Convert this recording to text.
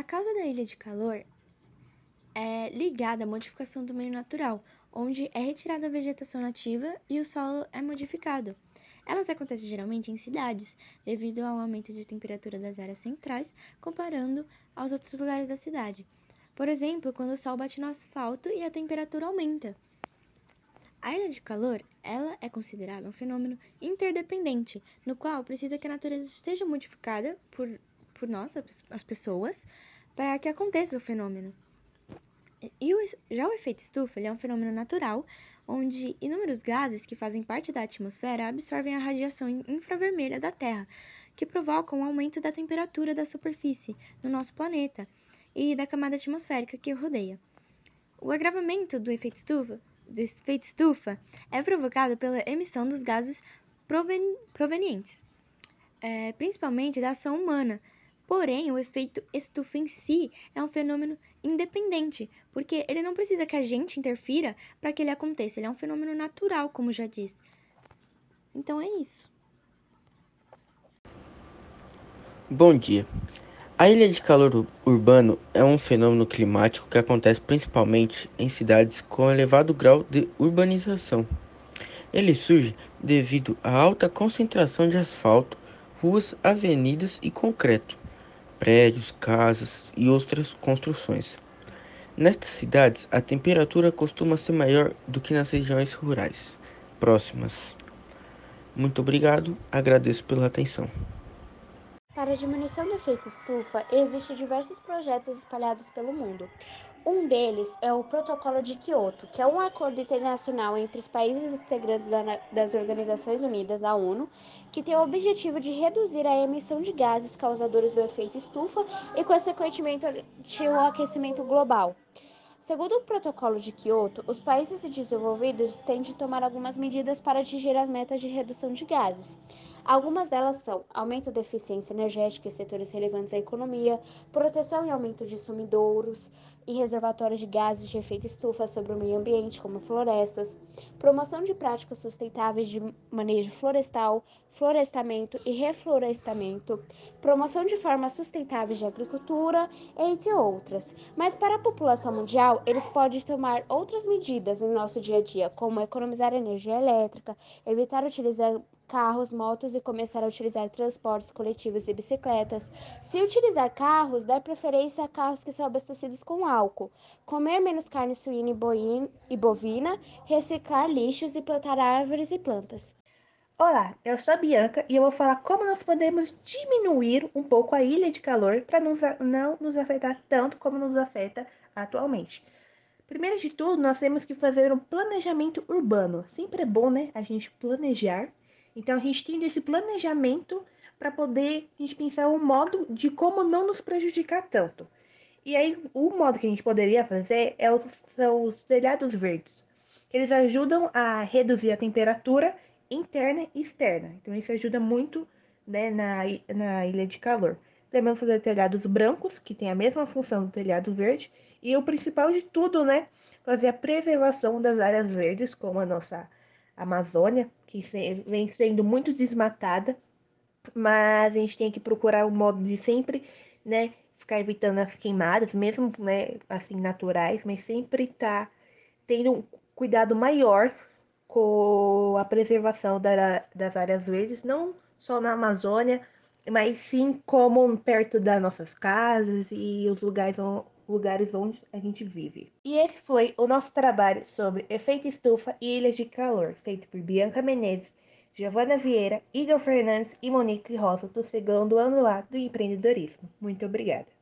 A causa da ilha de calor é ligada à modificação do meio natural, onde é retirada a vegetação nativa e o solo é modificado. Elas acontecem geralmente em cidades, devido ao aumento de temperatura das áreas centrais, comparando aos outros lugares da cidade. Por exemplo, quando o sol bate no asfalto e a temperatura aumenta. A ilha de calor, ela é considerada um fenômeno interdependente, no qual precisa que a natureza esteja modificada por, por nós, as pessoas, para que aconteça o fenômeno. E o, já o efeito estufa é um fenômeno natural, onde inúmeros gases que fazem parte da atmosfera absorvem a radiação infravermelha da Terra, que provoca um aumento da temperatura da superfície no nosso planeta e da camada atmosférica que o rodeia. O agravamento do efeito estufa do efeito estufa é provocado pela emissão dos gases proven provenientes, é, principalmente da ação humana. Porém, o efeito estufa em si é um fenômeno independente, porque ele não precisa que a gente interfira para que ele aconteça. Ele é um fenômeno natural, como já disse. Então é isso. Bom dia. A ilha de calor urbano é um fenômeno climático que acontece principalmente em cidades com elevado grau de urbanização. Ele surge devido à alta concentração de asfalto, ruas, avenidas e concreto, prédios, casas e outras construções. Nestas cidades, a temperatura costuma ser maior do que nas regiões rurais próximas. Muito obrigado, agradeço pela atenção. Para a diminuição do efeito estufa, existem diversos projetos espalhados pelo mundo. Um deles é o Protocolo de Quioto, que é um acordo internacional entre os países integrantes das Organizações Unidas, a ONU, que tem o objetivo de reduzir a emissão de gases causadores do efeito estufa e, consequentemente, o aquecimento global. Segundo o Protocolo de Quioto, os países desenvolvidos têm de tomar algumas medidas para atingir as metas de redução de gases. Algumas delas são aumento da eficiência energética em setores relevantes à economia, proteção e aumento de sumidouros e reservatórios de gases de efeito estufa sobre o meio ambiente, como florestas, promoção de práticas sustentáveis de manejo florestal, florestamento e reflorestamento, promoção de formas sustentáveis de agricultura, entre outras. Mas para a população mundial, eles podem tomar outras medidas no nosso dia a dia, como economizar energia elétrica, evitar utilizar carros, motos e começar a utilizar transportes coletivos e bicicletas. Se utilizar carros, dar preferência a carros que são abastecidos com álcool. Comer menos carne suína e bovina, reciclar lixos e plantar árvores e plantas. Olá, eu sou a Bianca e eu vou falar como nós podemos diminuir um pouco a ilha de calor para não nos afetar tanto como nos afeta atualmente. Primeiro de tudo, nós temos que fazer um planejamento urbano. Sempre é bom, né, a gente planejar então a gente tem esse planejamento para poder a gente pensar um modo de como não nos prejudicar tanto. E aí o modo que a gente poderia fazer é os, são os telhados verdes. Eles ajudam a reduzir a temperatura interna e externa. Então isso ajuda muito né, na, na ilha de calor. Também fazer telhados brancos, que tem a mesma função do telhado verde. E o principal de tudo, né? Fazer a preservação das áreas verdes, como a nossa Amazônia, que vem sendo muito desmatada, mas a gente tem que procurar o modo de sempre, né, ficar evitando as queimadas, mesmo, né, assim, naturais, mas sempre tá tendo um cuidado maior com a preservação da, das áreas verdes, não só na Amazônia, mas sim como perto das nossas casas e os lugares lugares onde a gente vive. E esse foi o nosso trabalho sobre efeito estufa e ilhas de calor, feito por Bianca Menezes, Giovana Vieira, Igor Fernandes e Monique Rosa do segundo ano lá do empreendedorismo. Muito obrigada.